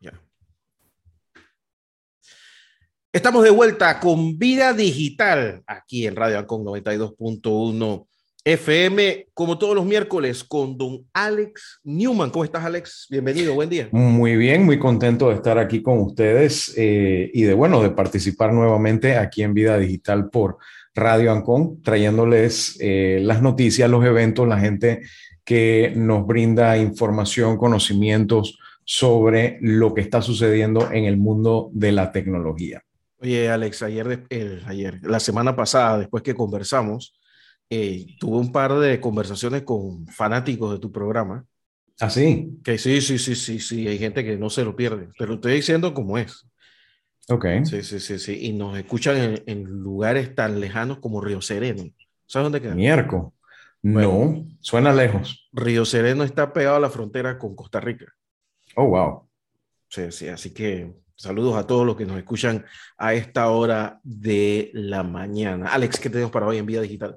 Ya. Estamos de vuelta con Vida Digital aquí en Radio Ancon 92.1 FM, como todos los miércoles, con don Alex Newman. ¿Cómo estás, Alex? Bienvenido, buen día. Muy bien, muy contento de estar aquí con ustedes eh, y de, bueno, de participar nuevamente aquí en Vida Digital por Radio Ancon, trayéndoles eh, las noticias, los eventos, la gente que nos brinda información, conocimientos sobre lo que está sucediendo en el mundo de la tecnología. Oye, Alex, ayer, ayer la semana pasada, después que conversamos, eh, tuve un par de conversaciones con fanáticos de tu programa. ¿Ah, sí? Que sí, sí, sí, sí, sí, hay gente que no se lo pierde, pero estoy diciendo cómo es. Ok. Sí, sí, sí, sí, y nos escuchan en, lugares tan lejanos como Río Sereno. ¿Sabes dónde queda? Miércoles. no, suena lejos. Río Sereno está pegado a la frontera con Costa Rica. Oh, wow. Sí, sí, así que saludos a todos los que nos escuchan a esta hora de la mañana. Alex, ¿qué tenemos para hoy en Vida Digital?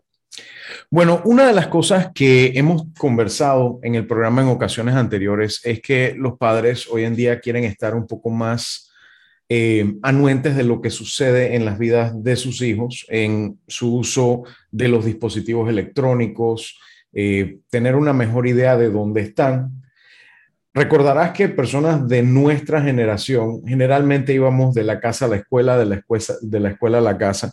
Bueno, una de las cosas que hemos conversado en el programa en ocasiones anteriores es que los padres hoy en día quieren estar un poco más eh, anuentes de lo que sucede en las vidas de sus hijos, en su uso de los dispositivos electrónicos, eh, tener una mejor idea de dónde están. Recordarás que personas de nuestra generación generalmente íbamos de la casa a la escuela, de la escuela, de la escuela a la casa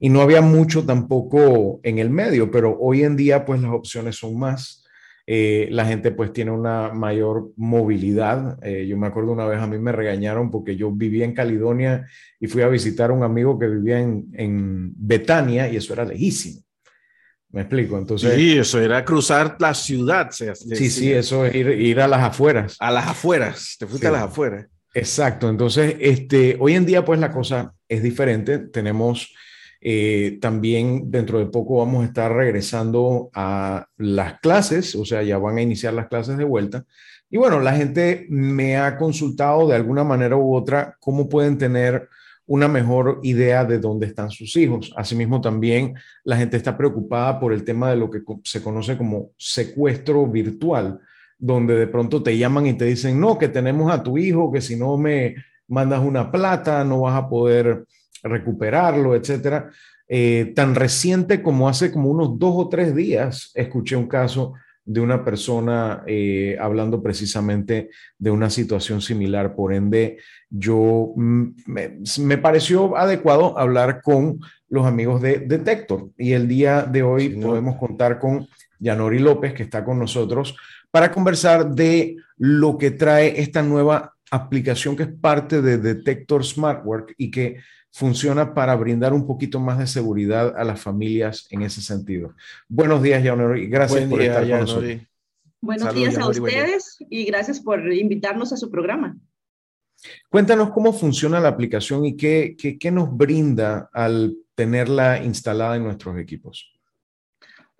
y no había mucho tampoco en el medio, pero hoy en día pues las opciones son más. Eh, la gente pues tiene una mayor movilidad. Eh, yo me acuerdo una vez a mí me regañaron porque yo vivía en Caledonia y fui a visitar a un amigo que vivía en, en Betania y eso era lejísimo. ¿Me explico? Entonces, sí, eso era cruzar la ciudad. sí, sí, eso es ir, ir, a las afueras. A las afueras, te fuiste a las afueras. Exacto, entonces este, hoy en día pues la cosa es diferente. Tenemos eh, también dentro de poco vamos a estar regresando a las clases, o sea, ya van a iniciar las clases de vuelta. Y bueno, la gente me ha consultado de alguna manera u otra cómo pueden tener una mejor idea de dónde están sus hijos. Asimismo, también la gente está preocupada por el tema de lo que se conoce como secuestro virtual, donde de pronto te llaman y te dicen, no, que tenemos a tu hijo, que si no me mandas una plata, no vas a poder recuperarlo, etcétera. Eh, tan reciente como hace como unos dos o tres días, escuché un caso de una persona eh, hablando precisamente de una situación similar. Por ende, yo mm, me, pareció adecuado hablar con los amigos de Detector y el día de hoy podemos contar con Yanori López, que está con nosotros, para conversar de lo que trae esta nueva aplicación que es parte de Detector Smartwork y que funciona para brindar un poquito más de seguridad a las familias en ese sentido. Buenos días, y Gracias por estar con nosotros. Buenos días a ustedes y gracias por invitarnos a su programa. Cuéntanos cómo funciona la aplicación y qué, qué, nos brinda al tenerla instalada en nuestros equipos.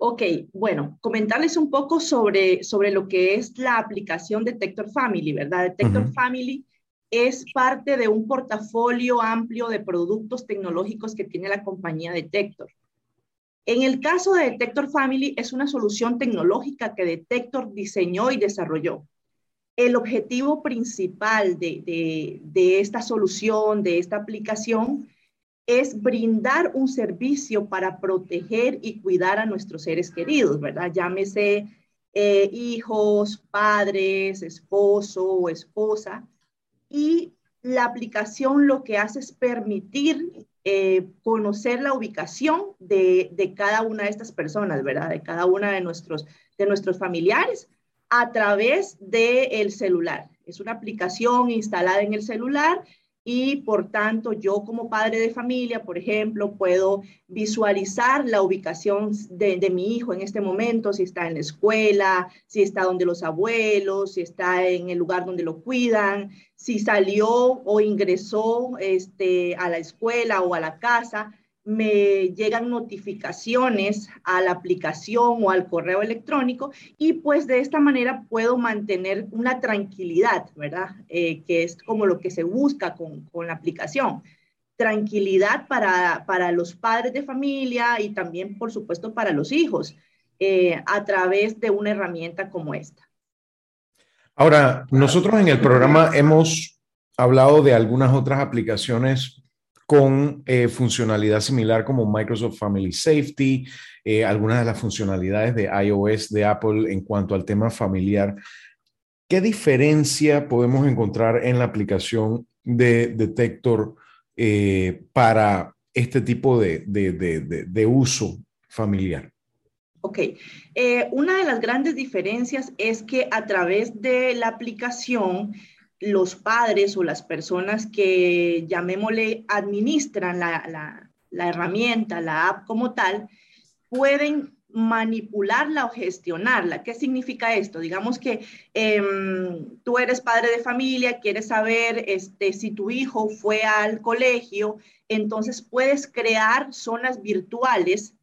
Ok, bueno, comentarles un poco sobre, sobre lo que es la aplicación Detector Family, ¿verdad? Detector Family es parte de un portafolio amplio de productos tecnológicos que tiene la compañía Detector. En el caso de Detector Family, es una solución tecnológica que Detector diseñó y desarrolló. El objetivo principal de, esta solución, de esta aplicación, es brindar un servicio para proteger y cuidar a nuestros seres queridos, ¿verdad? Llámese eh, hijos, padres, esposo o esposa, y la aplicación lo que hace es permitir eh, conocer la ubicación de, cada una de estas personas, ¿verdad? De cada una de nuestros, de nuestros familiares a través del celular. Es una aplicación instalada en el celular y por tanto yo como padre de familia, por ejemplo, puedo visualizar la ubicación de, mi hijo en este momento, si está en la escuela, si está donde los abuelos, si está en el lugar donde lo cuidan, si salió o ingresó este, a la escuela o a la casa me llegan notificaciones a la aplicación o al correo electrónico y pues de esta manera puedo mantener una tranquilidad, ¿verdad? Eh, que es como lo que se busca con, la aplicación. Tranquilidad para, para, los padres de familia y también, por supuesto, para los hijos eh, a través de una herramienta como esta. Ahora, nosotros en el programa hemos hablado de algunas otras aplicaciones con eh, funcionalidad similar como Microsoft Family Safety, eh, algunas de las funcionalidades de iOS de Apple en cuanto al tema familiar. ¿Qué diferencia podemos encontrar en la aplicación de Detector eh, para este tipo de, uso familiar? Ok, una de las grandes diferencias es que a través de la aplicación los padres o las personas que, llamémosle, administran la, herramienta, la app como tal, pueden manipularla o gestionarla. ¿Qué significa esto? Digamos que em, tú eres padre de familia, quieres saber este, si tu hijo fue al colegio, entonces puedes crear zonas virtuales,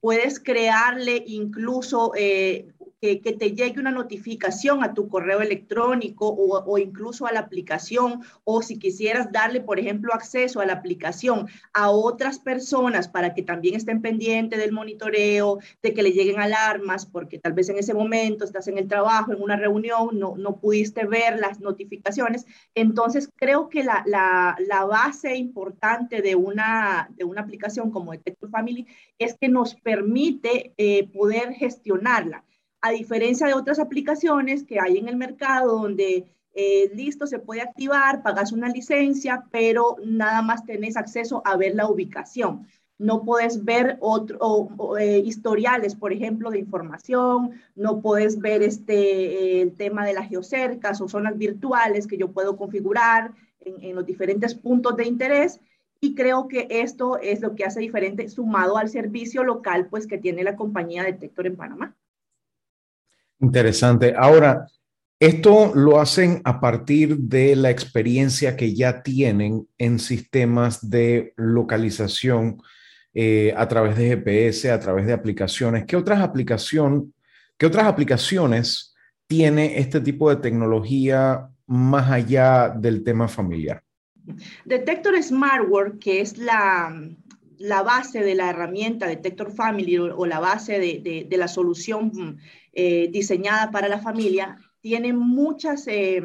puedes crearle incluso eh, que, te llegue una notificación a tu correo electrónico o, incluso a la aplicación, o si quisieras darle, por ejemplo, acceso a la aplicación a otras personas para que también estén pendientes del monitoreo, de que le lleguen alarmas, porque tal vez en ese momento estás en el trabajo, en una reunión, no, no pudiste ver las notificaciones. Entonces, creo que la, la, la base importante de una, de una aplicación como Detector Family es que nos permite eh, poder gestionarla a diferencia de otras aplicaciones que hay en el mercado donde eh, listo, se puede activar, pagas una licencia, pero nada más tenés acceso a ver la ubicación. No puedes ver otro, eh, historiales, por ejemplo, de información, no puedes ver este, el tema de las geocercas o zonas virtuales que yo puedo configurar en, en los diferentes puntos de interés. Y creo que esto es lo que hace diferente sumado al servicio local pues, que tiene la compañía Detector en Panamá. Interesante. Ahora, esto lo hacen a partir de la experiencia que ya tienen en sistemas de localización eh, a través de GPS, a través de aplicaciones. ¿Qué otras, aplicación, ¿Qué otras aplicaciones tiene este tipo de tecnología más allá del tema familiar? Detector Smartware, que es la, la base de la herramienta Detector Family o, la base de, de la solución eh, diseñada para la familia, tiene muchas, eh,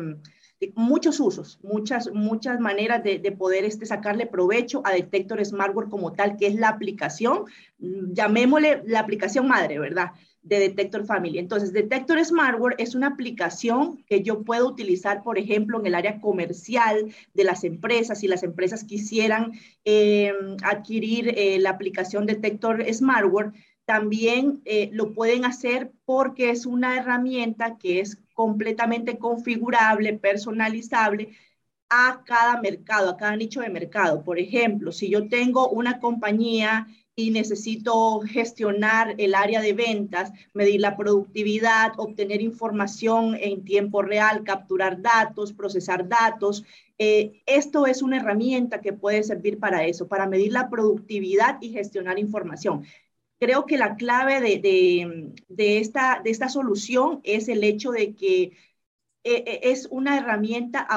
muchos usos, muchas, muchas maneras de, poder este, sacarle provecho a Detector Smartware como tal, que es la aplicación, llamémosle la aplicación madre, ¿verdad? De Detector Family. Entonces, Detector Smartware es una aplicación que yo puedo utilizar, por ejemplo, en el área comercial de las empresas. Si las empresas quisieran eh, adquirir la aplicación Detector Smartware, también eh, lo pueden hacer porque es una herramienta que es completamente configurable, personalizable a cada mercado, a cada nicho de mercado. Por ejemplo, si yo tengo una compañía y necesito gestionar el área de ventas, medir la productividad, obtener información en tiempo real, capturar datos, procesar datos. Eh, esto es una herramienta que puede servir para eso, para medir la productividad y gestionar información creo que la clave de, esta, de esta solución es el hecho de que eh, eh, es una herramienta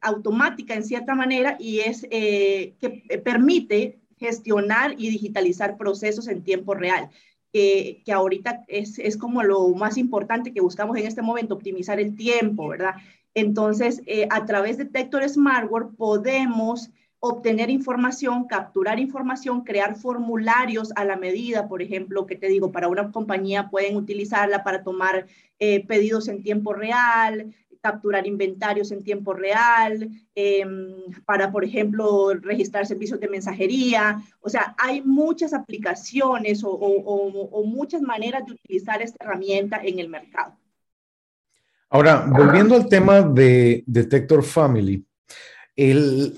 automática en cierta manera y es que permite gestionar y digitalizar procesos en tiempo real. Que, que ahorita es, es, como lo más importante que buscamos en este momento, optimizar el tiempo, ¿verdad? Entonces, a través de Tector Smartware podemos obtener información, capturar información, crear formularios a la medida, por ejemplo, que te digo, para una compañía pueden utilizarla para tomar eh, pedidos en tiempo real, capturar inventarios en tiempo real, em, para, por ejemplo, registrar servicios de mensajería. O sea, hay muchas aplicaciones o muchas maneras de utilizar esta herramienta en el mercado. Ahora, volviendo al tema de Detector Family,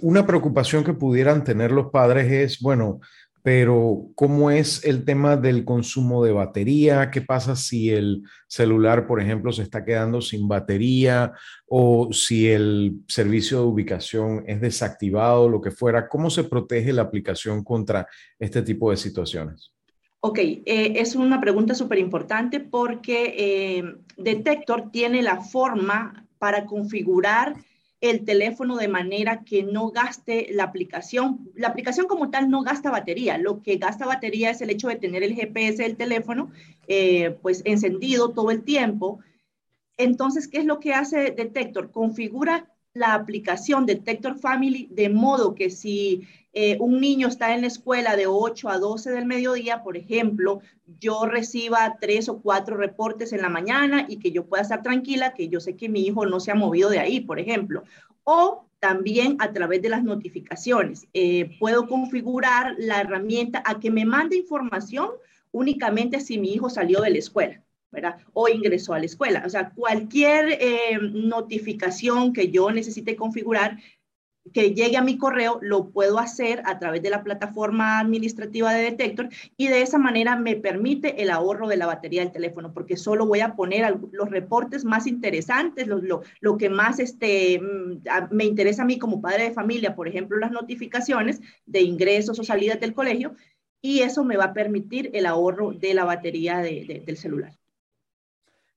una preocupación que pudieran tener los padres es, bueno, pero ¿cómo es el tema del consumo de batería? ¿Qué pasa si el celular, por ejemplo, se está quedando sin batería o si el servicio de ubicación es desactivado, lo que fuera? ¿Cómo se protege la aplicación contra este tipo de situaciones? Ok, eh, es una pregunta súper importante porque eh, Detector tiene la forma para configurar el teléfono de manera que no gaste la aplicación. La aplicación como tal no gasta batería. Lo que gasta batería es el hecho de tener el GPS del teléfono eh, pues encendido todo el tiempo. Entonces, ¿qué es lo que hace Detector? Configura la aplicación Detector Family de modo que si eh, un niño está en la escuela de 8 a 12 del mediodía, por ejemplo, yo reciba tres o cuatro reportes en la mañana y que yo pueda estar tranquila, que yo sé que mi hijo no se ha movido de ahí, por ejemplo. O también a través de las notificaciones. Eh, puedo configurar la herramienta a que me mande información únicamente si mi hijo salió de la escuela. ¿verdad? O ingresó a la escuela. O sea, cualquier eh, notificación que yo necesite configurar que llegue a mi correo, lo puedo hacer a través de la plataforma administrativa de Detector y de esa manera me permite el ahorro de la batería del teléfono, porque solo voy a poner los reportes más interesantes, lo, lo, lo que más este, mm, me interesa a mí como padre de familia, por ejemplo, las notificaciones de ingresos o salidas del colegio, y eso me va a permitir el ahorro de la batería del celular.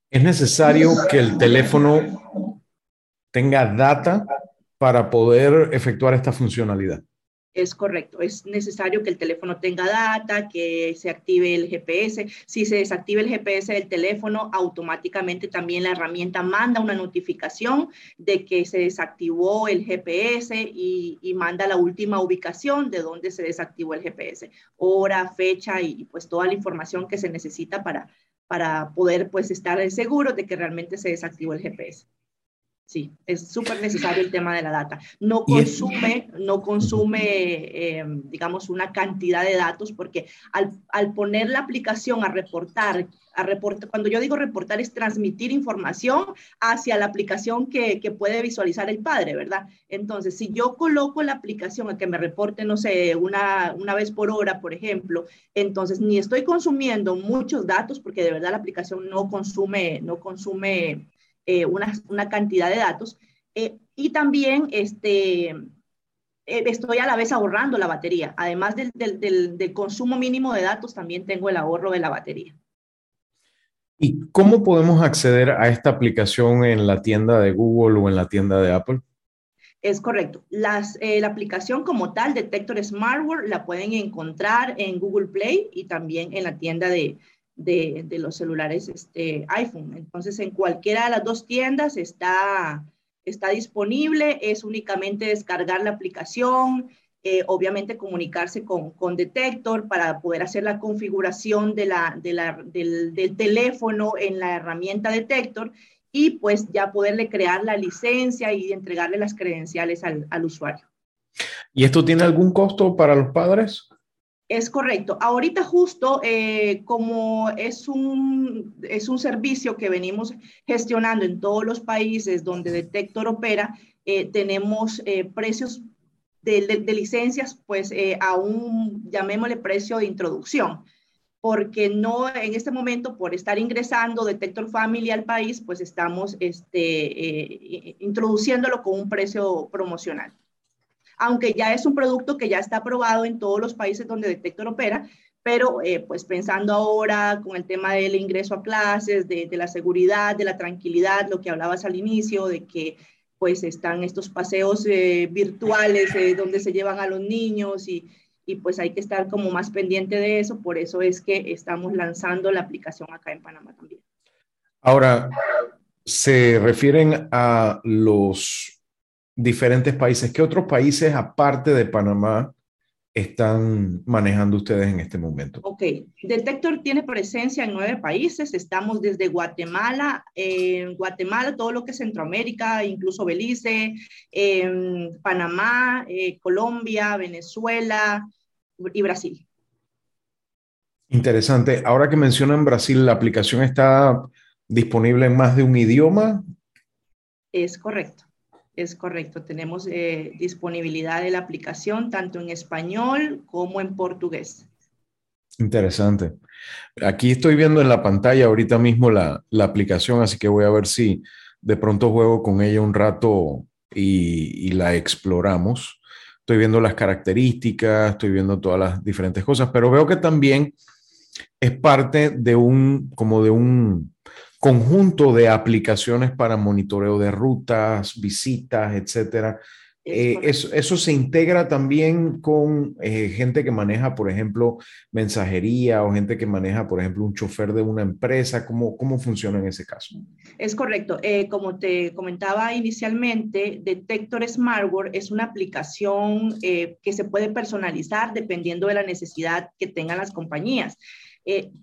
Es necesario que el teléfono tenga data para poder efectuar esta funcionalidad. Es correcto, es necesario que el teléfono tenga data, que se active el GPS. Si se desactiva el GPS del teléfono, automáticamente también la herramienta manda una notificación de que se desactivó el GPS y, y manda la última ubicación de donde se desactivó el GPS, hora, fecha y pues toda la información que se necesita para, para poder pues estar seguro de que realmente se desactivó el GPS. Sí, es súper necesario el tema de la data. No consume, no consume, em, digamos, una cantidad de datos porque al, al, poner la aplicación a reportar, a reportar, cuando yo digo reportar es transmitir información hacia la aplicación que, que, puede visualizar el padre, ¿verdad? Entonces, si yo coloco la aplicación a que me reporte, no sé, una, una vez por hora, por ejemplo, entonces ni estoy consumiendo muchos datos porque de verdad la aplicación no consume, no consume eh, una, cantidad de datos. Eh, y también este, eh, estoy a la vez ahorrando la batería. Además del, del, consumo mínimo de datos, también tengo el ahorro de la batería. ¿Y cómo podemos acceder a esta aplicación en la tienda de Google o en la tienda de Apple? Es correcto. Las, la aplicación como tal, Detector Smartware, la pueden encontrar en Google Play y también en la tienda de, de, los celulares este, iPhone. Entonces, en cualquiera de las dos tiendas está, está disponible, es únicamente descargar la aplicación, eh, obviamente comunicarse con, con, Detector para poder hacer la configuración de la, de la, del, del, teléfono en la herramienta Detector y pues ya poderle crear la licencia y entregarle las credenciales al, al usuario. ¿Y esto tiene algún costo para los padres? Es correcto. Ahorita justo eh, como es un, es un servicio que venimos gestionando en todos los países donde Detector opera, eh, tenemos eh, precios de, de, licencias pues a un, llamémosle precio de introducción, porque no en este momento por estar ingresando Detector Family al país, pues estamos este, introduciéndolo con un precio promocional aunque ya es un producto que ya está aprobado en todos los países donde Detector opera, pero eh, pues pensando ahora con el tema del ingreso a clases, de, la seguridad, de la tranquilidad, lo que hablabas al inicio, de que pues están estos paseos eh, virtuales eh, donde se llevan a los niños y, y pues hay que estar como más pendiente de eso, por eso es que estamos lanzando la aplicación acá en Panamá también. Ahora, se refieren a los diferentes países. ¿Qué otros países, aparte de Panamá, están manejando ustedes en este momento? Ok, Detector tiene presencia en nueve países. Estamos desde Guatemala, Guatemala, todo lo que es Centroamérica, incluso Belice, Panamá, eh, Colombia, Venezuela y Brasil. Interesante. Ahora que mencionan Brasil, ¿la aplicación está disponible en más de un idioma? Es correcto. Es correcto, tenemos eh, disponibilidad de la aplicación tanto en español como en portugués. Interesante. Aquí estoy viendo en la pantalla ahorita mismo la, la aplicación, así que voy a ver si de pronto juego con ella un rato y, y la exploramos. Estoy viendo las características, estoy viendo todas las diferentes cosas, pero veo que también es parte de un, como de un, conjunto de aplicaciones para monitoreo de rutas, visitas, etcétera, eh, eso, se integra también con eh, gente que maneja, por ejemplo, mensajería o gente que maneja, por ejemplo, un chofer de una empresa. ¿Cómo, cómo funciona en ese caso? Es correcto. Eh, como te comentaba inicialmente, Detector Smartware es una aplicación que se puede personalizar dependiendo de la necesidad que tengan las compañías.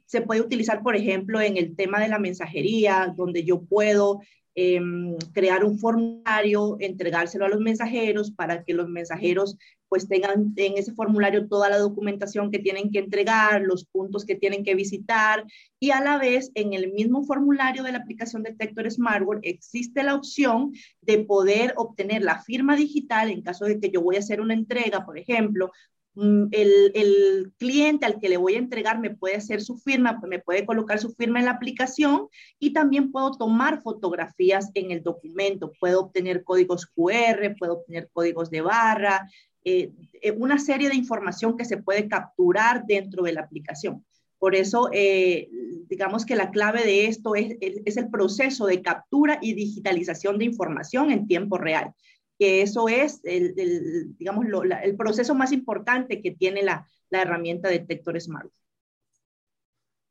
Se puede utilizar, por ejemplo, en el tema de la mensajería, donde yo puedo Em, crear un formulario, entregárselo a los mensajeros para que los mensajeros pues tengan en ese formulario toda la documentación que tienen que entregar, los puntos que tienen que visitar y a la vez en el mismo formulario de la aplicación Detector Smartware existe la opción de poder obtener la firma digital en caso de que yo voy a hacer una entrega, por ejemplo, Mm, el, cliente al que le voy a entregar me puede hacer su firma, me puede colocar su firma en la aplicación y también puedo tomar fotografías en el documento. Puedo obtener códigos QR, puedo obtener códigos de barra, eh, eh, una serie de información que se puede capturar dentro de la aplicación. Por eso, eh, digamos que la clave de esto es, es el proceso de captura y digitalización de información en tiempo real que eso es, el, digamos, el proceso más importante que tiene la, la herramienta Detector Smart.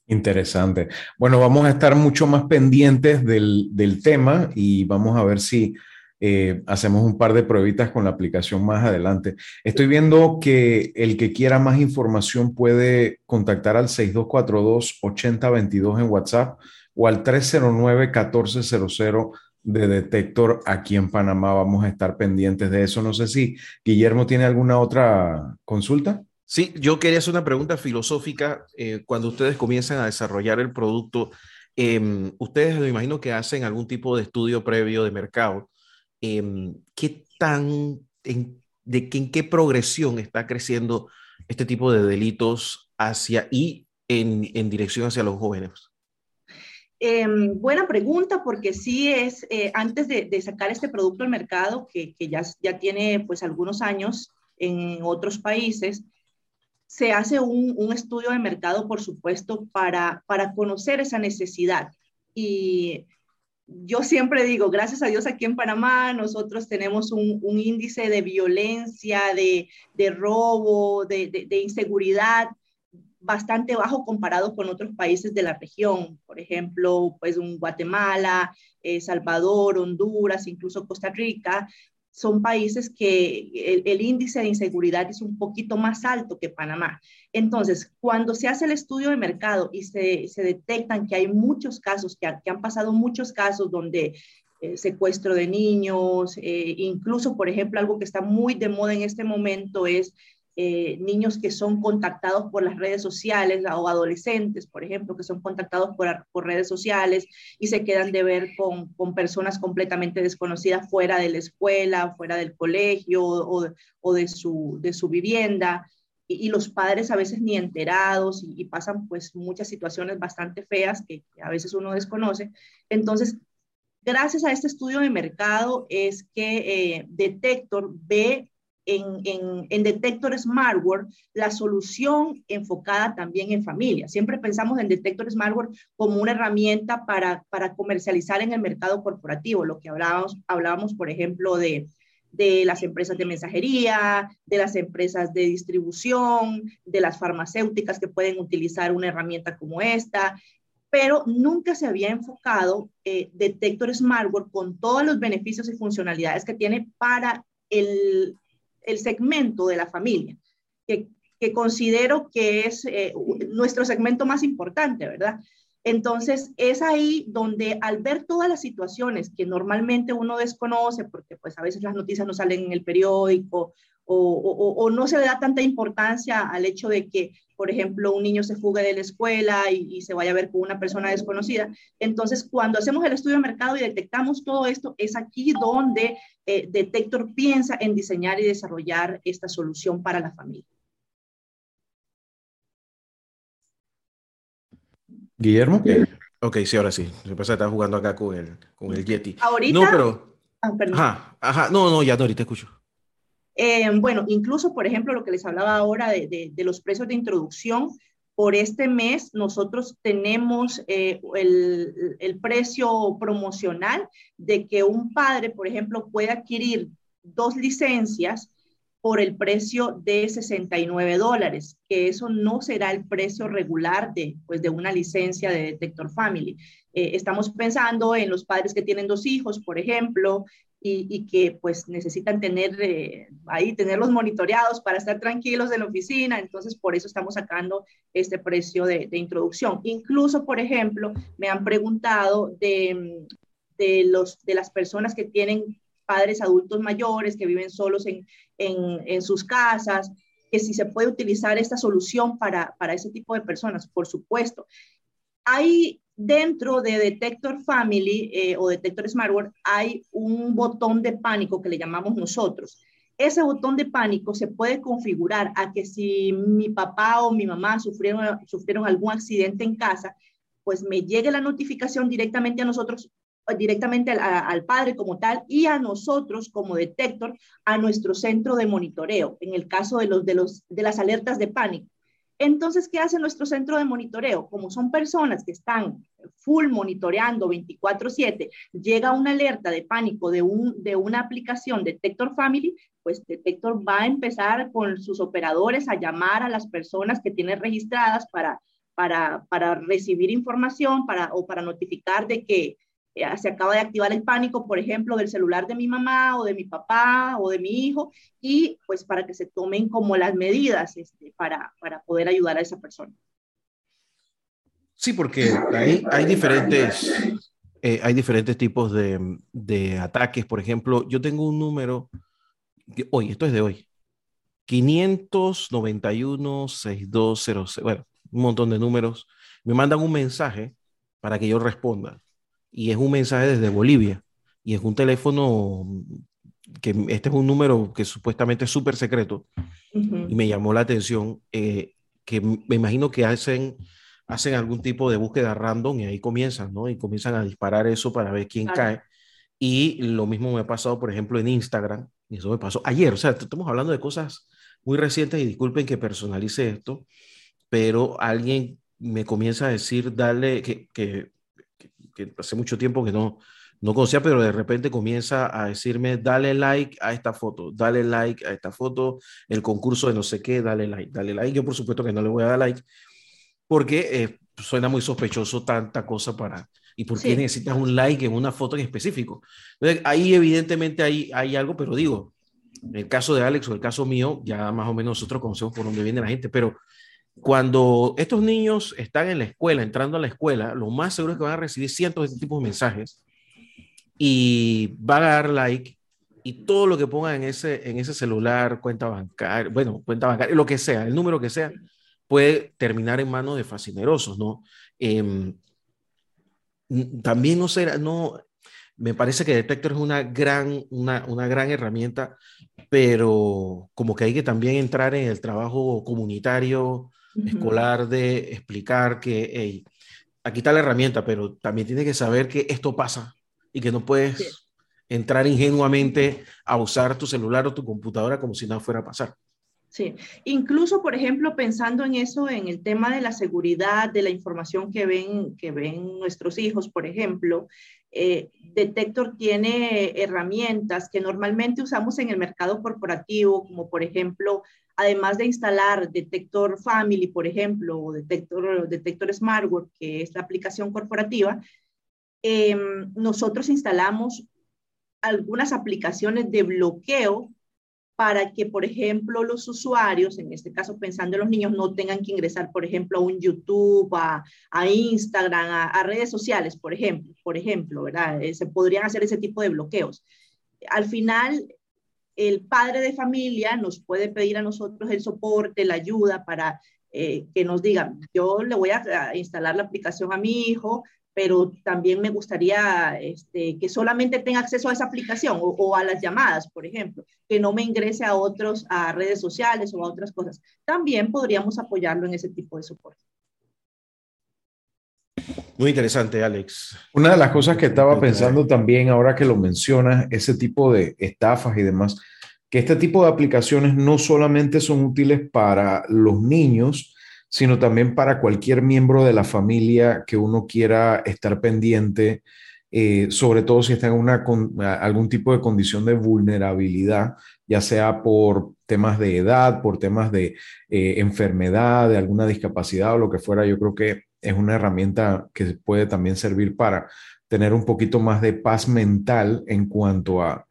Interesante. Bueno, vamos a estar mucho más pendientes del, del tema y vamos a ver si eh, hacemos un par de pruebitas con la aplicación más adelante. Estoy viendo que el que quiera más información puede contactar al 6242-8022 en WhatsApp o al 309-1400 de detector aquí en Panamá. Vamos a estar pendientes de eso. No sé si Guillermo tiene alguna otra consulta. Sí, yo quería hacer una pregunta filosófica. Eh, cuando ustedes comienzan a desarrollar el producto, em, ustedes me imagino que hacen algún tipo de estudio previo de mercado. Em, ¿Qué tan, en, de en qué progresión está creciendo este tipo de delitos hacia y en, en dirección hacia los jóvenes? Em, buena pregunta, porque sí es, eh, antes de, sacar este producto al mercado, que, ya, ya tiene pues algunos años en otros países, se hace un, estudio de mercado, por supuesto, para, para conocer esa necesidad. Y yo siempre digo, gracias a Dios aquí en Panamá nosotros tenemos un, índice de violencia, de, robo, de, de inseguridad bastante bajo comparado con otros países de la región, por ejemplo, pues un Guatemala, eh, Salvador, Honduras, incluso Costa Rica, son países que el, índice de inseguridad es un poquito más alto que Panamá. Entonces, cuando se hace el estudio de mercado y se, detectan que hay muchos casos, que, han pasado muchos casos donde eh, secuestro de niños, eh, incluso, por ejemplo, algo que está muy de moda en este momento es eh, niños que son contactados por las redes sociales o adolescentes, por ejemplo, que son contactados por, redes sociales y se quedan de ver con, personas completamente desconocidas fuera de la escuela, fuera del colegio o, o de, su, de su vivienda. Y, los padres a veces ni enterados y, pasan pues muchas situaciones bastante feas que, a veces uno desconoce. Entonces, gracias a este estudio de mercado es que eh, Detector ve en, en, Detector Smartware la solución enfocada también en familia. Siempre pensamos en Detector Smartware como una herramienta para, para comercializar en el mercado corporativo, lo que hablábamos, hablábamos por ejemplo, de, de las empresas de mensajería, de las empresas de distribución, de las farmacéuticas que pueden utilizar una herramienta como esta, pero nunca se había enfocado eh, Detector Smartware con todos los beneficios y funcionalidades que tiene para el, el segmento de la familia, que, considero que es eh, nuestro segmento más importante, ¿verdad? Entonces, es ahí donde al ver todas las situaciones que normalmente uno desconoce, porque pues a veces las noticias no salen en el periódico o, no se le da tanta importancia al hecho de que, por ejemplo, un niño se fugue de la escuela y, se vaya a ver con una persona desconocida. Entonces, cuando hacemos el estudio de mercado y detectamos todo esto, es aquí donde eh, Detector piensa en diseñar y desarrollar esta solución para la familia. Guillermo. Ok, sí, ahora sí. Se pasa estar jugando acá con el, con el Yeti. Ahorita. No, pero. Ah, ajá, ajá. No, no, ya no, ahorita escucho. Eh, bueno, incluso, por ejemplo, lo que les hablaba ahora de, los precios de introducción, por este mes nosotros tenemos eh, el, precio promocional de que un padre, por ejemplo, puede adquirir dos licencias por el precio de 69 dólares, que eso no será el precio regular de, pues, de una licencia de Detector Family. Eh, estamos pensando en los padres que tienen dos hijos, por ejemplo, y, que pues necesitan tener eh, ahí, tenerlos monitoreados para estar tranquilos en la oficina. Entonces, por eso estamos sacando este precio de, introducción. Incluso, por ejemplo, me han preguntado de, de, los, de las personas que tienen padres adultos mayores, que viven solos en, en, en sus casas, que si se puede utilizar esta solución para, para ese tipo de personas, por supuesto. Hay dentro de Detector Family eh, o Detector Smartwatch hay un botón de pánico que le llamamos nosotros. Ese botón de pánico se puede configurar a que si mi papá o mi mamá sufrieron, sufrieron algún accidente en casa, pues me llegue la notificación directamente a nosotros, directamente al, al, padre como tal y a nosotros como detector, a nuestro centro de monitoreo, en el caso de, los, de, los, de las alertas de pánico. Entonces, ¿qué hace nuestro centro de monitoreo? Como son personas que están full monitoreando 24/7, llega una alerta de pánico de, un, de una aplicación Detector Family, pues Detector va a empezar con sus operadores a llamar a las personas que tienen registradas para, para, para recibir información para, o para notificar de que se acaba de activar el pánico, por ejemplo, del celular de mi mamá o de mi papá o de mi hijo, y pues para que se tomen como las medidas este, para, para poder ayudar a esa persona. Sí, porque hay, diferentes, eh, hay diferentes tipos de, de, ataques. Por ejemplo, yo tengo un número, hoy, esto es de hoy, 591-6200, bueno, un montón de números. Me mandan un mensaje para que yo responda y es un mensaje desde Bolivia. Y es un teléfono que este es un número que supuestamente es súper secreto. Y me llamó la atención eh, que me imagino que hacen hacen algún tipo de búsqueda random y ahí comienzan, ¿no? Y comienzan a disparar eso para ver quién cae. Y lo mismo me ha pasado, por ejemplo, en Instagram, y eso me pasó ayer, o sea, estamos hablando de cosas muy recientes y disculpen que personalice esto, pero alguien me comienza a decir, dale, que, que que hace mucho tiempo que no, no conocía, pero de repente comienza a decirme, dale like a esta foto, dale like a esta foto, el concurso de no sé qué, dale like, dale like. Yo por supuesto que no le voy a dar like, porque eh, suena muy sospechoso tanta cosa para... ¿Y por qué necesitas un like en una foto en específico? ahí evidentemente hay, hay algo, pero digo, en el caso de Alex o el caso mío, ya más o menos nosotros conocemos por dónde viene la gente, pero cuando estos niños están en la escuela, entrando a la escuela, lo más seguro es que van a recibir cientos de este tipo de mensajes y van a dar like y todo lo que pongan en ese, en ese celular, cuenta bancaria, bueno, cuenta bancaria, lo que sea, el número que sea, puede terminar en manos de fascinerosos, ¿no? Eh, también no será, no, me parece que Detector es una gran, una, una gran herramienta, pero como que hay que también entrar en el trabajo comunitario, escolar de explicar que aquí está la herramienta, pero también tiene que saber que esto pasa y que no puedes entrar ingenuamente a usar tu celular o tu computadora como si nada fuera a pasar. Sí, incluso, por ejemplo, pensando en eso, en el tema de la seguridad, de la información que ven, que ven nuestros hijos, por ejemplo, eh, Detector tiene herramientas que normalmente usamos en el mercado corporativo, como por ejemplo además de instalar Detector Family, por ejemplo, o Detector, Detector Smartwatch, que es la aplicación corporativa, em, nosotros instalamos algunas aplicaciones de bloqueo para que, por ejemplo, los usuarios, en este caso pensando en los niños, no tengan que ingresar, por ejemplo, a un YouTube, a, Instagram, a, redes sociales, por ejemplo, por ejemplo, ¿verdad? Eh, se podrían hacer ese tipo de bloqueos. Al final, el padre de familia nos puede pedir a nosotros el soporte, la ayuda para eh, que nos digan, yo le voy a, instalar la aplicación a mi hijo, pero también me gustaría este, que solamente tenga acceso a esa aplicación o, a las llamadas, por ejemplo, que no me ingrese a otros, a redes sociales o a otras cosas. También podríamos apoyarlo en ese tipo de soporte. Muy interesante, Alex. Una de las cosas que estaba pensando también ahora que lo mencionas, ese tipo de estafas y demás, que este tipo de aplicaciones no solamente son útiles para los niños, sino también para cualquier miembro de la familia que uno quiera estar pendiente eh, sobre todo si están en una, algún tipo de condición de vulnerabilidad, ya sea por temas de edad, por temas de eh, enfermedad, de alguna discapacidad o lo que fuera, yo creo que es una herramienta que puede también servir para tener un poquito más de paz mental en cuanto a,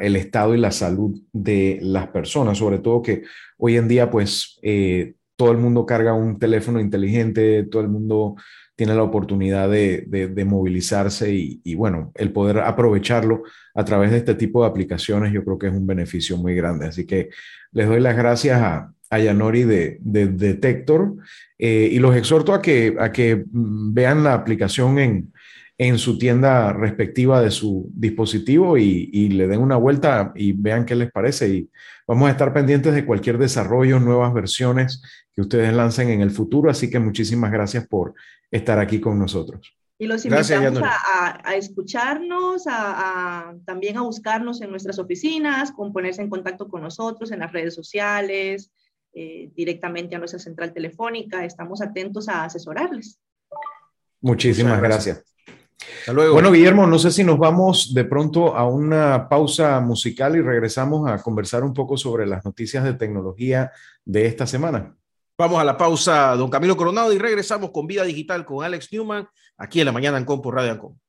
el estado y la salud de las personas, sobre todo que hoy en día pues eh, todo el mundo carga un teléfono inteligente, todo el mundo tiene la oportunidad de, movilizarse y, bueno, el poder aprovecharlo a través de este tipo de aplicaciones yo creo que es un beneficio muy grande. Así que les doy las gracias a, a Yanori de, Detector eh, y los exhorto a que, mm, vean la aplicación en, en su tienda respectiva de su dispositivo y, y, le den una vuelta y vean qué les parece. Y vamos a estar pendientes de cualquier desarrollo, nuevas versiones que ustedes lancen en el futuro. Así que muchísimas gracias por estar aquí con nosotros. Y los invitamos a, escucharnos, a, también a buscarnos en nuestras oficinas, con ponerse en contacto con nosotros en las redes sociales, eh, directamente a nuestra central telefónica. Estamos atentos a asesorarles. Muchísimas gracias. Hasta luego. Bueno, Guillermo, no sé si nos vamos de pronto a una pausa musical y regresamos a conversar un poco sobre las noticias de tecnología de esta semana. Vamos a la pausa, don Camilo Coronado, y regresamos con Vida Digital con Alex Newman, aquí en la mañana en por Radio Ancon.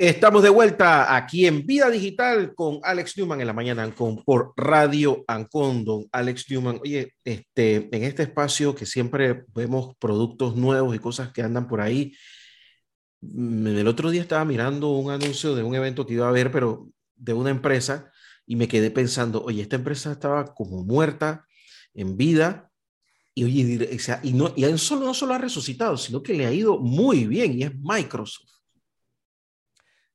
Estamos de vuelta aquí en Vida Digital con Alex Newman en la mañana Ancon por Radio Ancon. Don Alex Newman, oye, este, en este espacio que siempre vemos productos nuevos y cosas que andan por ahí. Mm, el otro día estaba mirando un anuncio de un evento que iba a haber, pero de una empresa y me quedé pensando, oye, esta empresa estaba como muerta en vida y, oye, y, no, y solo, no solo ha resucitado, sino que le ha ido muy bien y es Microsoft.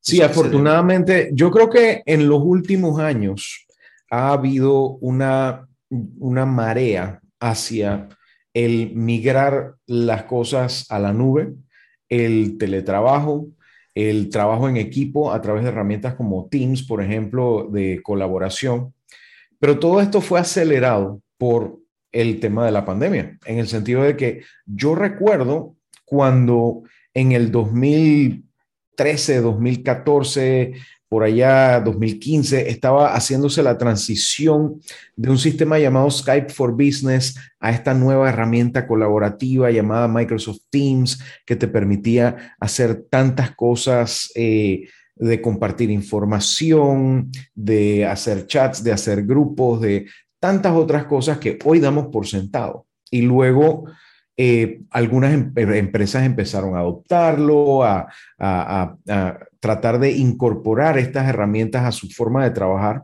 Sí, afortunadamente, yo creo que en los últimos años ha habido una, una marea hacia el migrar las cosas a la nube, el teletrabajo, el trabajo en equipo a través de herramientas como Teams, por ejemplo, de colaboración. Pero todo esto fue acelerado por el tema de la pandemia, en el sentido de que yo recuerdo cuando en el 2013, 2014, por allá 2015 estaba haciéndose la transición de un sistema llamado Skype for Business a esta nueva herramienta colaborativa llamada Microsoft Teams que te permitía hacer tantas cosas. Eh, de compartir información, de hacer chats, de hacer grupos, de tantas otras cosas que hoy damos por sentado. Y luego eh, algunas em-, empresas empezaron a adoptarlo, a, tratar de incorporar estas herramientas a su forma de trabajar,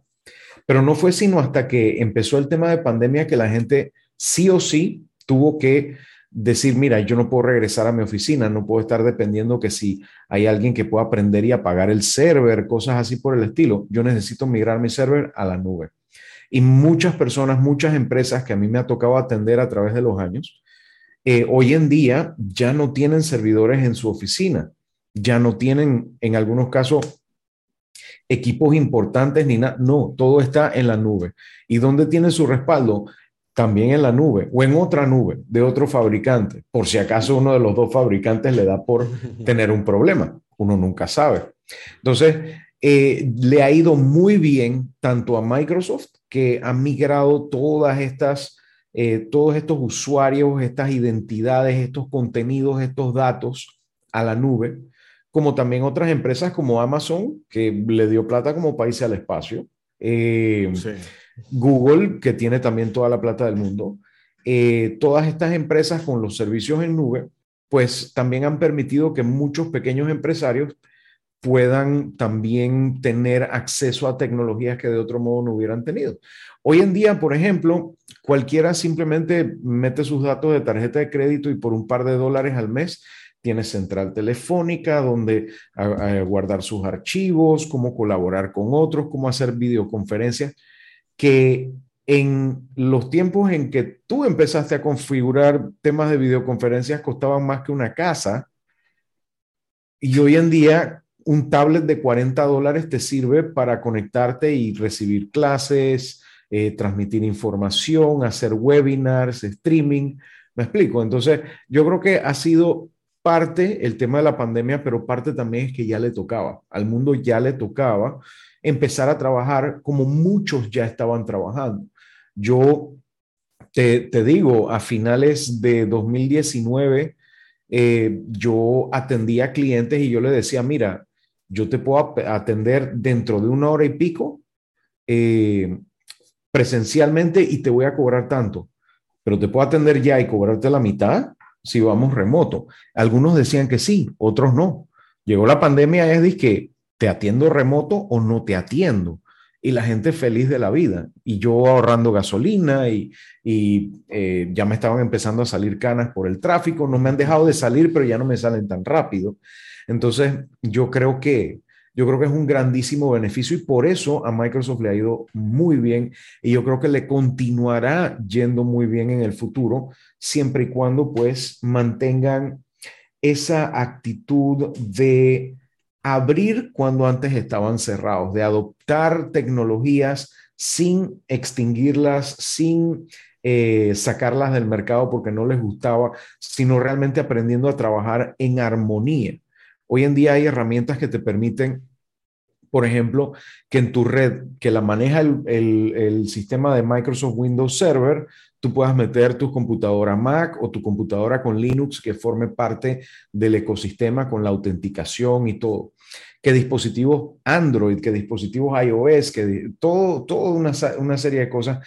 pero no fue sino hasta que empezó el tema de pandemia que la gente sí o sí tuvo que decir, mira, yo no puedo regresar a mi oficina, no puedo estar dependiendo que si hay alguien que pueda aprender y apagar el server, cosas así por el estilo, yo necesito migrar mi server a la nube. Y muchas personas, muchas empresas que a mí me ha tocado atender a través de los años, eh, hoy en día ya no tienen servidores en su oficina, ya no tienen en algunos casos equipos importantes ni nada, no, todo está en la nube. ¿Y dónde tiene su respaldo? También en la nube o en otra nube de otro fabricante, por si acaso uno de los dos fabricantes le da por tener un problema, uno nunca sabe. Entonces, eh, le ha ido muy bien tanto a Microsoft, que ha migrado todas estas eh, todos estos usuarios, estas identidades, estos contenidos, estos datos a la nube, como también otras empresas como Amazon, que le dio plata como país al espacio, eh, Google, que tiene también toda la plata del mundo, eh, todas estas empresas con los servicios en nube, pues también han permitido que muchos pequeños empresarios puedan también tener acceso a tecnologías que de otro modo no hubieran tenido. Hoy en día, por ejemplo, cualquiera simplemente mete sus datos de tarjeta de crédito y por un par de dólares al mes tiene central telefónica donde guardar sus archivos, cómo colaborar con otros, cómo hacer videoconferencias, que en los tiempos en que tú empezaste a configurar temas de videoconferencias costaban más que una casa. Y hoy en día un tablet de 40 dólares te sirve para conectarte y recibir clases, eh, transmitir información, hacer webinars, streaming, ¿Me explico? Entonces, yo creo que ha sido parte el tema de la pandemia, pero parte también es que ya le tocaba, al mundo ya le tocaba empezar a trabajar como muchos ya estaban trabajando. Yo te, te digo, a finales de 2019, eh, yo atendía clientes y yo le decía, mira, yo te puedo atender dentro de una hora y pico eh, presencialmente y te voy a cobrar tanto, pero te puedo atender ya y cobrarte la mitad si vamos remoto. Algunos decían que sí, otros no. Llegó la pandemia, es que te atiendo remoto o no te atiendo y la gente feliz de la vida. Y yo ahorrando gasolina y, eh, ya me estaban empezando a salir canas por el tráfico. No me han dejado de salir, pero ya no me salen tan rápido. Entonces, yo creo que, yo creo que es un grandísimo beneficio y por eso a Microsoft le ha ido muy bien y yo creo que le continuará yendo muy bien en el futuro, siempre y cuando pues mantengan esa actitud de abrir cuando antes estaban cerrados, de adoptar tecnologías sin extinguirlas, sin eh, sacarlas del mercado porque no les gustaba, sino realmente aprendiendo a trabajar en armonía. Hoy en día hay herramientas que te permiten, por ejemplo, que en tu red, que la maneja el, sistema de Microsoft Windows Server, tú puedas meter tu computadora Mac o tu computadora con Linux que forme parte del ecosistema con la autenticación y todo. Que dispositivos Android, que dispositivos iOS, que todo, una, una, serie de cosas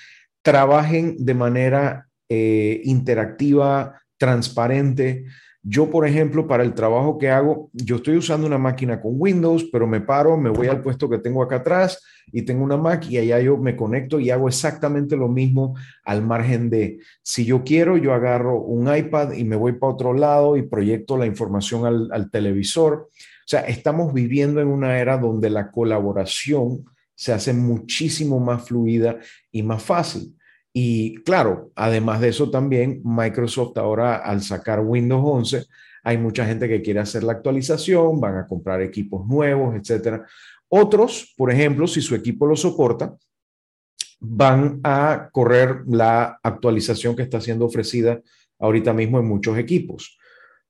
trabajen de manera eh, interactiva, transparente, yo, por ejemplo, para el trabajo que hago, yo estoy usando una máquina con Windows, pero me paro, me voy al puesto que tengo acá atrás y tengo una Mac y allá yo me conecto y hago exactamente lo mismo al margen de, si yo quiero, yo agarro un iPad y me voy para otro lado y proyecto la información al, al televisor. O sea, estamos viviendo en una era donde la colaboración se hace muchísimo más fluida y más fácil. Y claro, además de eso también, Microsoft ahora al sacar Windows 11, hay mucha gente que quiere hacer la actualización, van a comprar equipos nuevos, etcétera. Otros, por ejemplo, si su equipo lo soporta, van a correr la actualización que está siendo ofrecida ahorita mismo en muchos equipos.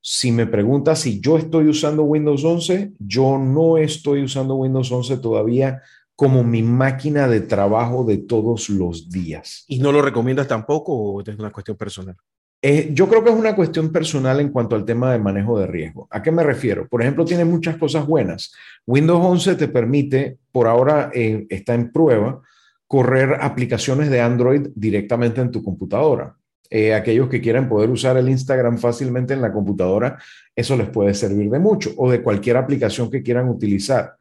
Si me pregunta si yo estoy usando Windows 11, yo no estoy usando Windows 11 todavía como mi máquina de trabajo de todos los días. ¿Y no lo recomiendas tampoco o es una cuestión personal? Eh, yo creo que es una cuestión personal en cuanto al tema de manejo de riesgo. ¿A qué me refiero? Por ejemplo, tiene muchas cosas buenas. Windows 11 te permite, por ahora eh, está en prueba, correr aplicaciones de Android directamente en tu computadora. Eh, aquellos que quieran poder usar el Instagram fácilmente en la computadora, eso les puede servir de mucho, o de cualquier aplicación que quieran utilizar.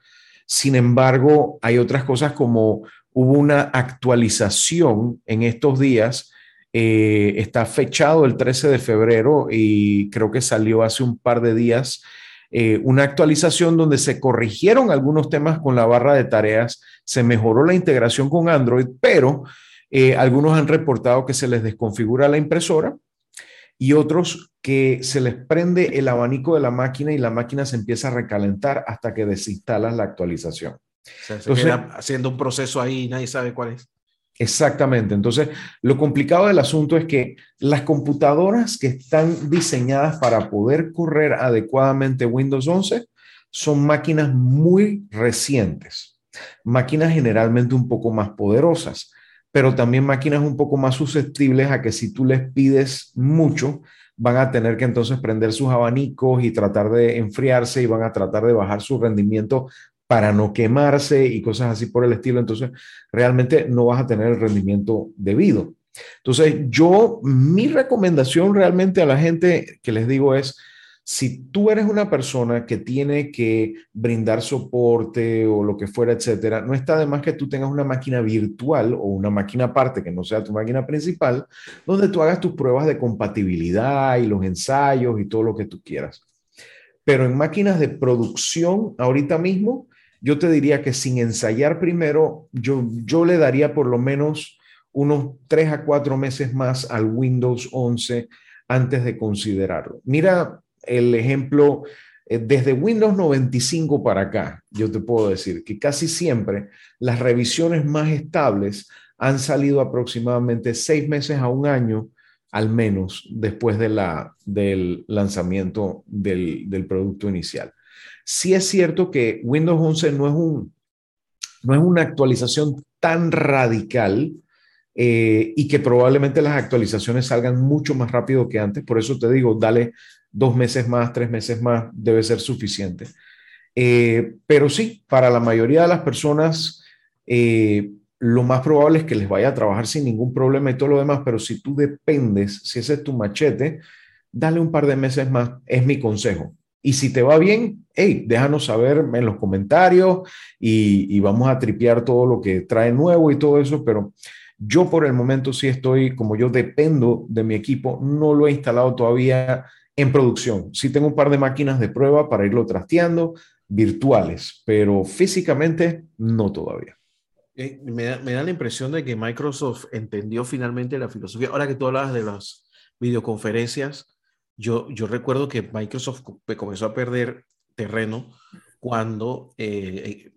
Sin embargo, hay otras cosas como hubo una actualización en estos días. Eh, está fechado el 13 de febrero y creo que salió hace un par de días eh, una actualización donde se corrigieron algunos temas con la barra de tareas, se mejoró la integración con Android, pero eh, algunos han reportado que se les desconfigura la impresora y otros que se les prende el abanico de la máquina y la máquina se empieza a recalentar hasta que desinstalas la actualización. se queda haciendo un proceso ahí y nadie sabe cuál es. Exactamente. Entonces, lo complicado del asunto es que las computadoras que están diseñadas para poder correr adecuadamente Windows 11 son máquinas muy recientes, máquinas generalmente un poco más poderosas pero también máquinas un poco más susceptibles a que si tú les pides mucho, van a tener que entonces prender sus abanicos y tratar de enfriarse y van a tratar de bajar su rendimiento para no quemarse y cosas así por el estilo. Entonces, realmente no vas a tener el rendimiento debido. Entonces, yo, mi recomendación realmente a la gente que les digo es, si tú eres una persona que tiene que brindar soporte o lo que fuera, etcétera, no está de más que tú tengas una máquina virtual o una máquina aparte que no sea tu máquina principal, donde tú hagas tus pruebas de compatibilidad y los ensayos y todo lo que tú quieras. Pero en máquinas de producción, ahorita mismo, yo te diría que sin ensayar primero, yo, yo le daría por lo menos unos tres a cuatro meses más al Windows 11 antes de considerarlo. Mira, el ejemplo, eh, desde Windows 95 para acá, yo te puedo decir que casi siempre las revisiones más estables han salido aproximadamente seis meses a un año al menos después de la, del lanzamiento del, del producto inicial. Sí es cierto que Windows 11 no es, un, no es una actualización tan radical eh, y que probablemente las actualizaciones salgan mucho más rápido que antes. Por eso te digo, dale dos meses más, tres meses más, debe ser suficiente. Eh, pero sí, para la mayoría de las personas, eh, lo más probable es que les vaya a trabajar sin ningún problema y todo lo demás, pero si tú dependes, si ese es tu machete, dale un par de meses más, es mi consejo. Y si te va bien, hey, déjanos saber en los comentarios y, y vamos a tripear todo lo que trae nuevo y todo eso, pero yo por el momento sí estoy, como yo dependo de mi equipo, no lo he instalado todavía en producción. Sí tengo un par de máquinas de prueba para irlo trasteando, virtuales, pero físicamente no todavía. Eh, me, da, me, da, la impresión de que Microsoft entendió finalmente la filosofía. Ahora que tú hablabas de las videoconferencias, yo, yo recuerdo que Microsoft comenzó a perder terreno cuando eh, eh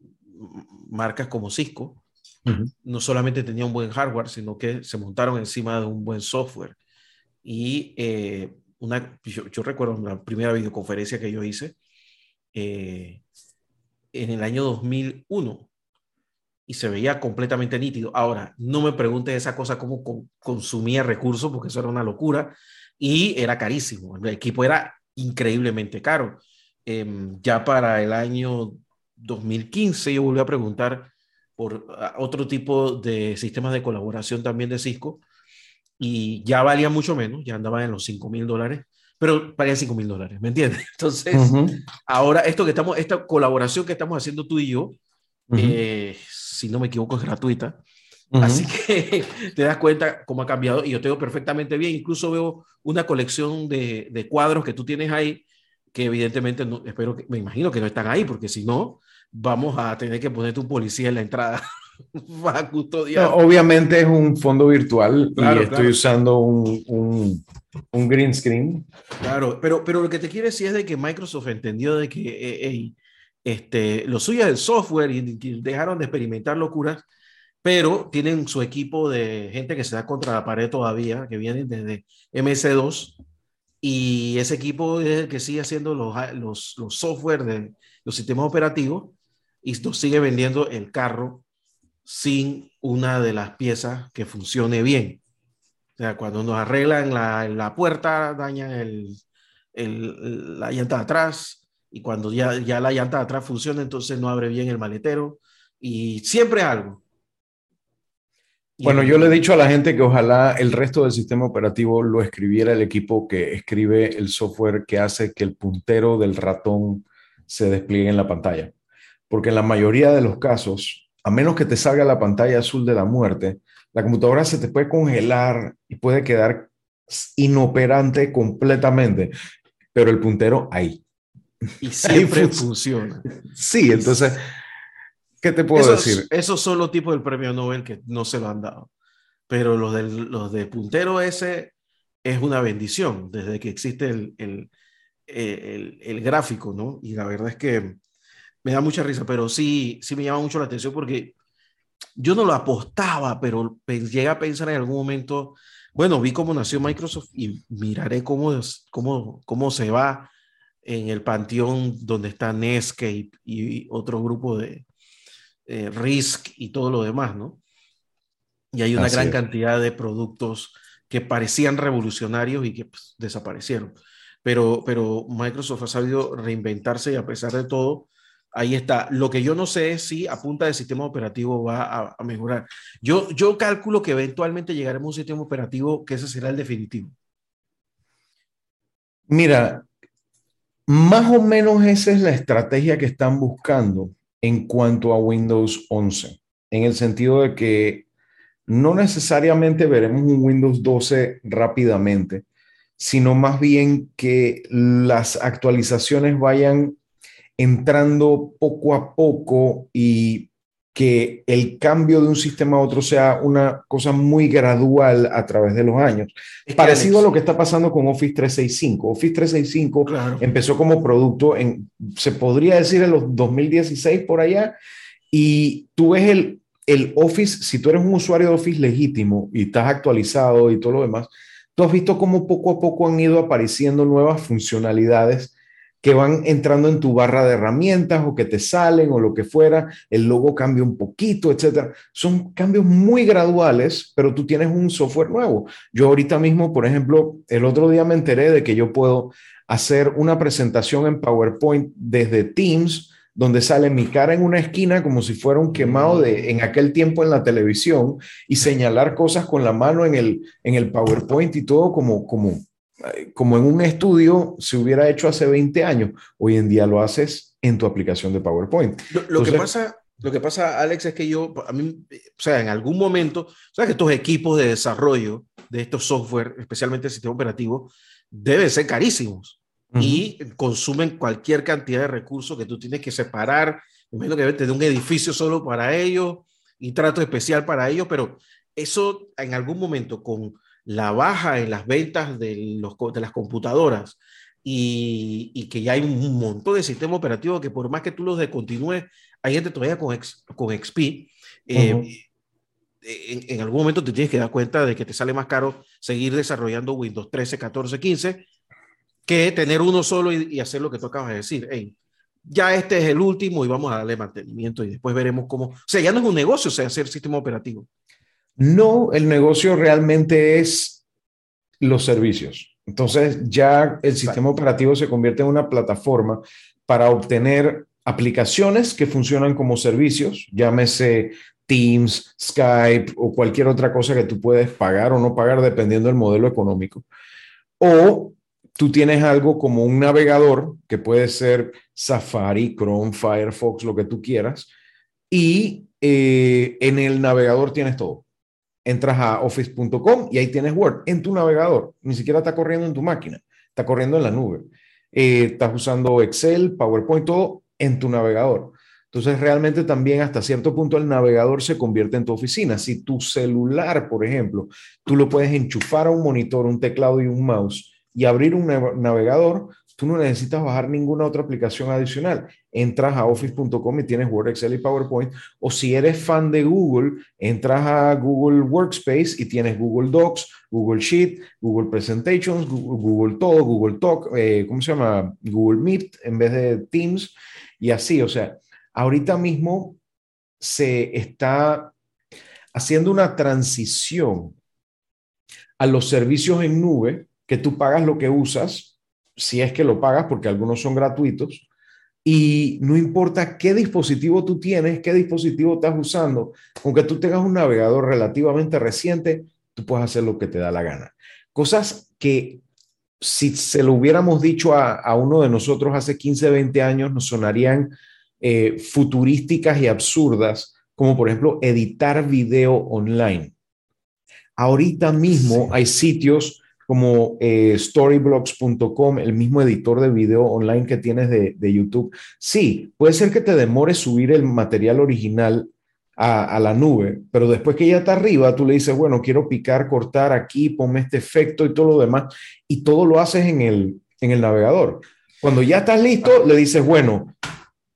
marcas como Cisco uh -huh. no solamente tenía un buen hardware, sino que se montaron encima de un buen software. Y eh, una, yo, yo, recuerdo la primera videoconferencia que yo hice eh, en el año 2001 y se veía completamente nítido. Ahora, no me preguntes esa cosa cómo con, consumía recursos, porque eso era una locura y era carísimo. El equipo era increíblemente caro. Eh, ya para el año 2015 yo volví a preguntar por otro tipo de sistemas de colaboración también de Cisco y ya valía mucho menos, ya andaba en los 5 mil dólares, pero valía 5 mil dólares, ¿me entiendes? Entonces, uh -huh. ahora esto que estamos, esta colaboración que estamos haciendo tú y yo, uh -huh. eh, si no me equivoco, es gratuita. Uh -huh. Así que te das cuenta cómo ha cambiado y yo te veo perfectamente bien. Incluso veo una colección de, de cuadros que tú tienes ahí que evidentemente no, espero que, me imagino que no están ahí, porque si no, vamos a tener que ponerte un policía en la entrada para custodiar. No, obviamente es un fondo virtual claro, y estoy claro. usando un, un, un, green screen. Claro, pero, pero lo que te quiero decir es de que Microsoft entendió de que eh, este, lo suyo es el software y, dejaron de experimentar locuras, pero tienen su equipo de gente que se da contra la pared todavía, que vienen desde MS2 y ese equipo es el que sigue haciendo los, los, los software de los sistemas operativos y sigue vendiendo el carro sin una de las piezas que funcione bien. O sea, cuando nos arreglan la, la puerta, dañan el, el, la llanta de atrás y cuando ya, ya la llanta de atrás funciona, entonces no abre bien el maletero y siempre algo. Bueno, yo le he dicho a la gente que ojalá el resto del sistema operativo lo escribiera el equipo que escribe el software que hace que el puntero del ratón se despliegue en la pantalla. Porque en la mayoría de los casos, a menos que te salga la pantalla azul de la muerte, la computadora se te puede congelar y puede quedar inoperante completamente, pero el puntero ahí. Y siempre ahí funciona. Sí, entonces ¿Qué te puedo esos, decir? Esos son los tipos del premio Nobel que no se lo han dado. Pero los, del, los de puntero ese es una bendición desde que existe el, el, el, el, gráfico, ¿no? Y la verdad es que me da mucha risa, pero sí, sí me llama mucho la atención porque yo no lo apostaba, pero llegué a pensar en algún momento, bueno, vi cómo nació Microsoft y miraré cómo, cómo, cómo se va en el panteón donde está Netscape y otro grupo de, eh, Risk y todo lo demás, ¿no? Y hay una Así gran es. cantidad de productos que parecían revolucionarios y que pues, desaparecieron. Pero, pero Microsoft ha sabido reinventarse y a pesar de todo, ahí está. Lo que yo no sé es si a punta de sistema operativo va a, mejorar. Yo, yo calculo que eventualmente llegaremos a un sistema operativo que ese será el definitivo. Mira, más o menos esa es la estrategia que están buscando en cuanto a Windows 11, en el sentido de que no necesariamente veremos un Windows 12 rápidamente, sino más bien que las actualizaciones vayan entrando poco a poco y que el cambio de un sistema a otro sea una cosa muy gradual a través de los años. Es Parecido Alex, a lo que está pasando con Office 365. Office 365 claro. empezó como producto en, se podría decir, en los 2016 por allá, y tú ves el, el Office, si tú eres un usuario de Office legítimo y estás actualizado y todo lo demás, tú has visto cómo poco a poco han ido apareciendo nuevas funcionalidades que van entrando en tu barra de herramientas o que te salen o lo que fuera, el logo cambia un poquito, etcétera. Son cambios muy graduales, pero tú tienes un software nuevo. Yo ahorita mismo, por ejemplo, el otro día me enteré de que yo puedo hacer una presentación en PowerPoint desde Teams donde sale mi cara en una esquina como si fuera un quemado de en aquel tiempo en la televisión y señalar cosas con la mano en el, en el PowerPoint y todo como, como, como en un estudio se hubiera hecho hace 20 años. Hoy en día lo haces en tu aplicación de PowerPoint. Lo, que pasa, lo que pasa, Alex, es que yo, a mí, o sea, en algún momento, o sea, que estos equipos de desarrollo de estos software, especialmente el sistema operativo, deben ser carísimos y consumen cualquier cantidad de recursos que tú tienes que separar. Imagino que tener un edificio solo para ellos y trato especial para ellos, pero eso en algún momento con la baja en las ventas de, los, de las computadoras y, y, que ya hay un montón de sistemas operativos que por más que tú los descontinúes, hay gente todavía con, con XP. Eh, en, en, algún momento te tienes que dar cuenta de que te sale más caro seguir desarrollando Windows 13, 14, 15 que tener uno solo y, hacer lo que tú acabas de decir. Hey, ya este es el último y vamos a darle mantenimiento y después veremos cómo. O sea, ya no es un negocio, o sea, hacer sistema operativo. No, el negocio realmente es los servicios. Entonces ya el sistema operativo se convierte en una plataforma para obtener aplicaciones que funcionan como servicios, llámese Teams, Skype o cualquier otra cosa que tú puedes pagar o no pagar dependiendo del modelo económico. O tú tienes algo como un navegador que puede ser Safari, Chrome, Firefox, lo que tú quieras, y eh, en el navegador tienes todo. Entras a office.com y ahí tienes Word en tu navegador. Ni siquiera está corriendo en tu máquina, está corriendo en la nube. Eh, estás usando Excel, PowerPoint, todo en tu navegador. Entonces, realmente también hasta cierto punto el navegador se convierte en tu oficina. Si tu celular, por ejemplo, tú lo puedes enchufar a un monitor, un teclado y un mouse y abrir un navegador, tú no necesitas bajar ninguna otra aplicación adicional. Entras a office.com y tienes Word, Excel y PowerPoint. O si eres fan de Google, entras a Google Workspace y tienes Google Docs, Google Sheet, Google Presentations, Google, Todo, Google Talk, eh, ¿cómo se llama? Google Meet en vez de Teams y así. O sea, ahorita mismo se está haciendo una transición a los servicios en nube que tú pagas lo que usas, si es que lo pagas, porque algunos son gratuitos, y no importa qué dispositivo tú tienes, qué dispositivo estás usando, aunque tú tengas un navegador relativamente reciente, tú puedes hacer lo que te da la gana. Cosas que si se lo hubiéramos dicho a, uno de nosotros hace 15, 20 años, nos sonarían eh, futurísticas y absurdas, como por ejemplo editar video online. Ahorita mismo hay sitios como eh, storyblocks.com, el mismo editor de video online que tienes de, YouTube. Sí, puede ser que te demore subir el material original a, la nube, pero después que ya está arriba, tú le dices, bueno, quiero picar, cortar aquí, ponme este efecto y todo lo demás, y todo lo haces en el, en el navegador. Cuando ya estás listo, le dices, bueno,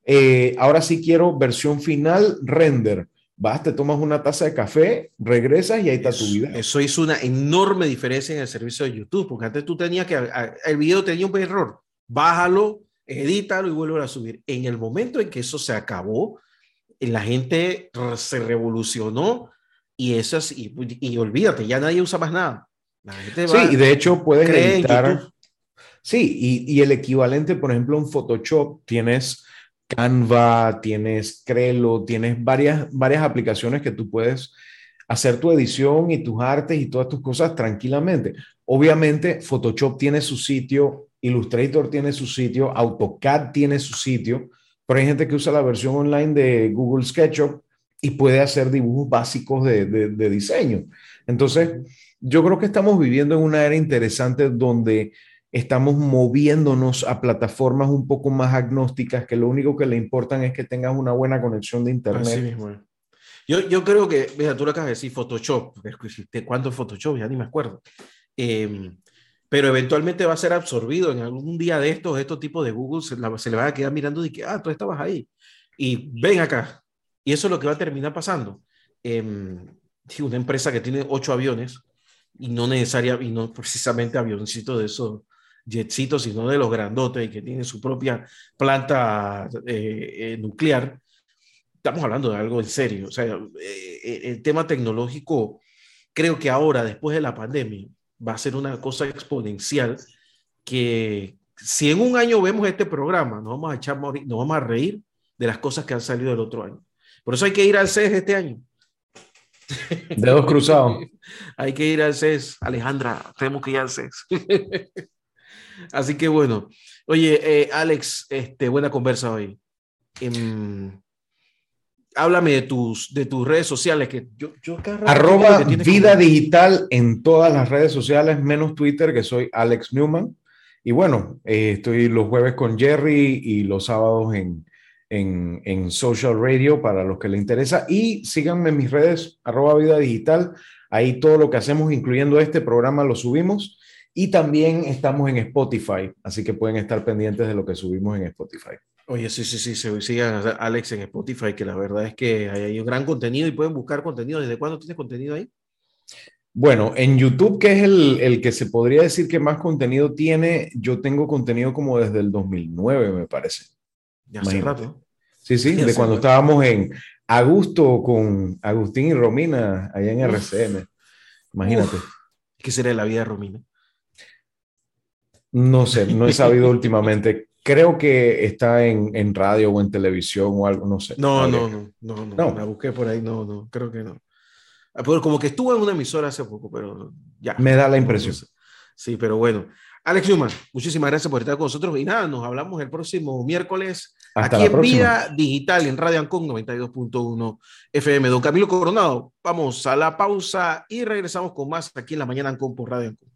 eh, ahora sí quiero versión final, render vas, te tomas una taza de café, regresas y ahí está tu vida. Eso hizo una enorme diferencia en el servicio de YouTube, porque antes tú tenías que, el video tenía un error, bájalo, edítalo y vuelve a subir. En el momento en que eso se acabó, la gente se revolucionó y eso y, y olvídate, ya nadie usa más nada. sí, y de hecho puedes editar. Sí, y, y el equivalente, por ejemplo, en Photoshop tienes Canva, tienes Crelo, tienes varias, varias aplicaciones que tú puedes hacer tu edición y tus artes y todas tus cosas tranquilamente. Obviamente, Photoshop tiene su sitio, Illustrator tiene su sitio, AutoCAD tiene su sitio, pero hay gente que usa la versión online de Google SketchUp y puede hacer dibujos básicos de, de diseño. Entonces, yo creo que estamos viviendo en una era interesante donde estamos moviéndonos a plataformas un poco más agnósticas que lo único que le importan es que tengas una buena conexión de internet. Yo, yo creo que, mira, tú lo acabas de decir, Photoshop, ¿cuánto Photoshop? Ya ni me acuerdo. Em, pero eventualmente va a ser absorbido en algún día de estos, estos tipos de Google, se, le va a quedar mirando y que, ah, tú estabas ahí. Y ven acá. Y eso es lo que va a terminar pasando. Eh, una empresa que tiene ocho aviones, y no necesariamente, y no precisamente avioncitos de esos jetsitos, sino de los grandotes y que tienen su propia planta eh, eh, nuclear. Estamos hablando de algo en serio. O sea, eh, el tema tecnológico, creo que ahora, después de la pandemia, va a ser una cosa exponencial que si en un año vemos este programa, nos vamos a echar, nos vamos a reír de las cosas que han salido del otro año. Por eso hay que ir al CES este año. Dedos cruzados. hay que ir al CES. Alejandra, tenemos que ir al CES. Así que bueno. Oye, eh, Alex, este, buena conversa hoy. Em, háblame de tus, de tus redes sociales. Que yo, yo Arroba vida digital en todas las redes sociales, menos Twitter, que soy Alex Newman. Y bueno, eh, estoy los jueves con Jerry y los sábados en, en, en, Social Radio para los que les interesa. Y síganme en mis redes, arroba vida digital. Ahí todo lo que hacemos, incluyendo este programa, lo subimos. Y también estamos en Spotify, así que pueden estar pendientes de lo que subimos en Spotify. Oye, sí, sí, sí, sigan a Alex en Spotify, que la verdad es que hay un gran contenido y pueden buscar contenido. ¿Desde cuándo tienes contenido ahí? Bueno, en YouTube, que es el, el, que se podría decir que más contenido tiene, yo tengo contenido como desde el 2009, me parece. Ya hace rato. Sí, sí, de cuando estábamos en Agusto con Agustín y Romina allá en RCN. Imagínate. ¿Qué sería la vida de Romina? No sé, no he sabido últimamente. Creo que está en, en, radio o en televisión o algo, no sé. No, no, no, no, no, La busqué por ahí, no, no, creo que no. Ah, como que estuvo en una emisora hace poco, pero ya. Me da la impresión. Sí, pero bueno. Alex Newman, muchísimas gracias por estar con nosotros y nada, nos hablamos el próximo miércoles aquí en Vida Digital en Radio Ancon 92.1 FM. Don Camilo Coronado, vamos a la pausa y regresamos con más aquí en la mañana Ancon por Radio Ancon.